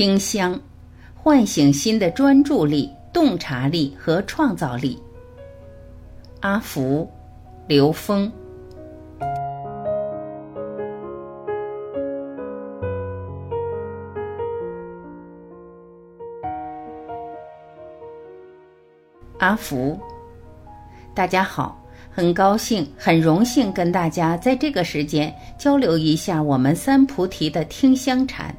听香，唤醒心的专注力、洞察力和创造力。阿福，刘峰。阿福，大家好，很高兴，很荣幸跟大家在这个时间交流一下我们三菩提的听香禅。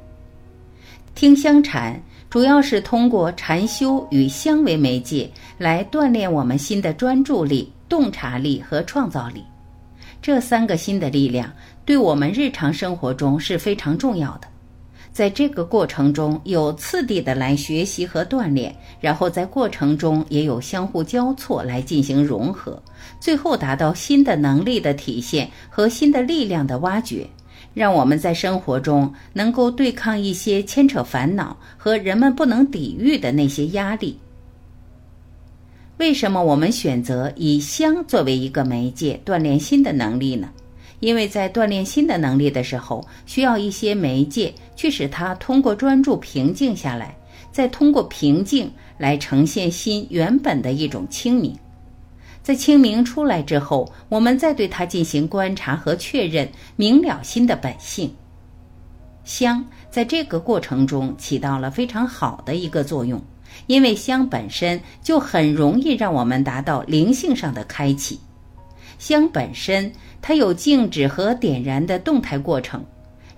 听香禅主要是通过禅修与香为媒介来锻炼我们心的专注力、洞察力和创造力。这三个心的力量对我们日常生活中是非常重要的。在这个过程中，有次第的来学习和锻炼，然后在过程中也有相互交错来进行融合，最后达到新的能力的体现和新的力量的挖掘，让我们在生活中能够对抗一些牵扯烦恼和人们不能抵御的那些压力。为什么我们选择以香作为一个媒介锻炼新的能力呢？因为在锻炼新的能力的时候，需要一些媒介去使它通过专注平静下来，再通过平静来呈现心原本的一种清明。在清明出来之后，我们再对它进行观察和确认，明了心的本性。香在这个过程中起到了非常好的一个作用，因为香本身就很容易让我们达到灵性上的开启。香本身，它有静止和点燃的动态过程。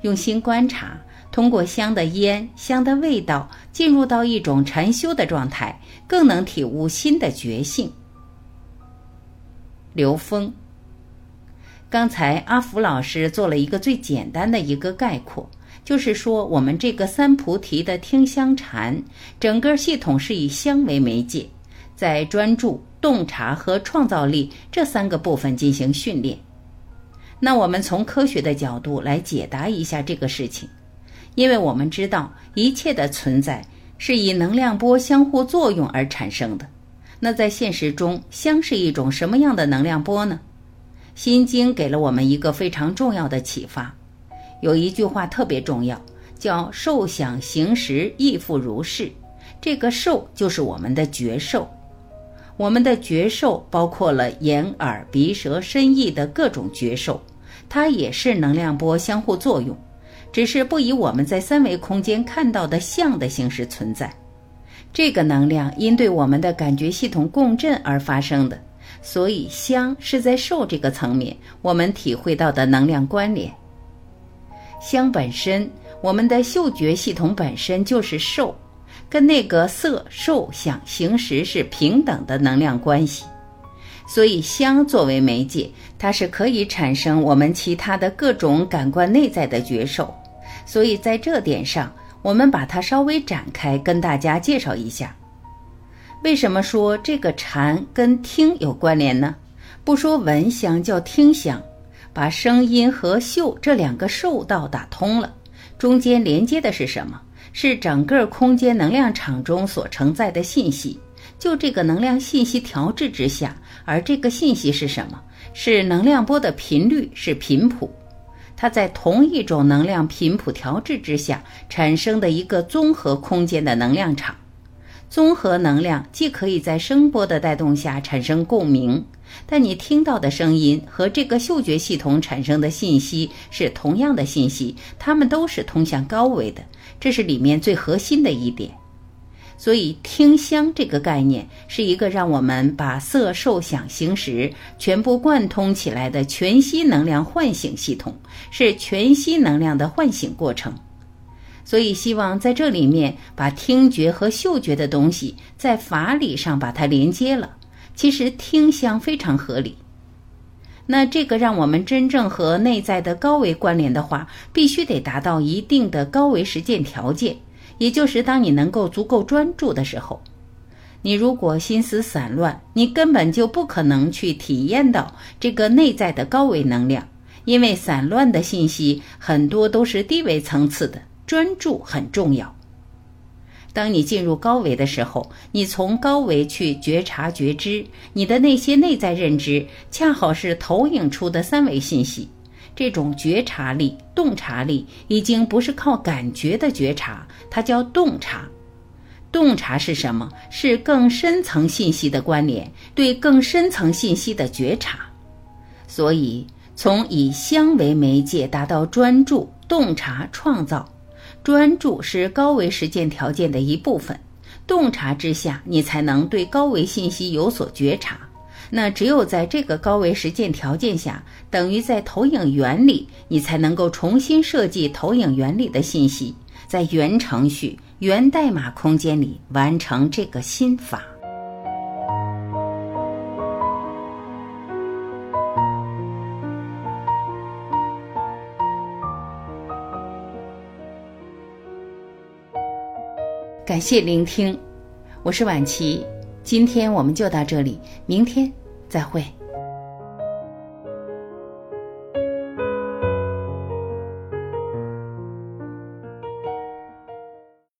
用心观察，通过香的烟、香的味道，进入到一种禅修的状态，更能体悟心的觉性。刘峰，刚才阿福老师做了一个最简单的一个概括，就是说我们这个三菩提的听香禅，整个系统是以香为媒介，在专注。洞察和创造力这三个部分进行训练。那我们从科学的角度来解答一下这个事情，因为我们知道一切的存在是以能量波相互作用而产生的。那在现实中，香是一种什么样的能量波呢？心经给了我们一个非常重要的启发，有一句话特别重要，叫“受想行识亦复如是”。这个受就是我们的觉受。我们的觉受包括了眼、耳、鼻、舌、身、意的各种觉受，它也是能量波相互作用，只是不以我们在三维空间看到的相的形式存在。这个能量因对我们的感觉系统共振而发生的，所以香是在受这个层面我们体会到的能量关联。香本身，我们的嗅觉系统本身就是受。跟那个色、受、想、行、识是平等的能量关系，所以香作为媒介，它是可以产生我们其他的各种感官内在的觉受。所以在这点上，我们把它稍微展开，跟大家介绍一下。为什么说这个禅跟听有关联呢？不说闻香叫听香，把声音和嗅这两个受道打通了，中间连接的是什么？是整个空间能量场中所承载的信息，就这个能量信息调制之下，而这个信息是什么？是能量波的频率，是频谱。它在同一种能量频谱调制之下产生的一个综合空间的能量场。综合能量既可以在声波的带动下产生共鸣，但你听到的声音和这个嗅觉系统产生的信息是同样的信息，它们都是通向高维的。这是里面最核心的一点，所以听香这个概念是一个让我们把色、受、想、行、识全部贯通起来的全息能量唤醒系统，是全息能量的唤醒过程。所以希望在这里面把听觉和嗅觉的东西在法理上把它连接了。其实听香非常合理。那这个让我们真正和内在的高维关联的话，必须得达到一定的高维实践条件，也就是当你能够足够专注的时候。你如果心思散乱，你根本就不可能去体验到这个内在的高维能量，因为散乱的信息很多都是低维层次的，专注很重要。当你进入高维的时候，你从高维去觉察觉知，你的那些内在认知，恰好是投影出的三维信息。这种觉察力、洞察力已经不是靠感觉的觉察，它叫洞察。洞察是什么？是更深层信息的关联，对更深层信息的觉察。所以，从以香为媒介达到专注、洞察、创造。专注是高维实践条件的一部分。洞察之下，你才能对高维信息有所觉察。那只有在这个高维实践条件下，等于在投影原理，你才能够重新设计投影原理的信息，在原程序、原代码空间里完成这个心法。感谢聆听，我是婉琪。今天我们就到这里，明天再会。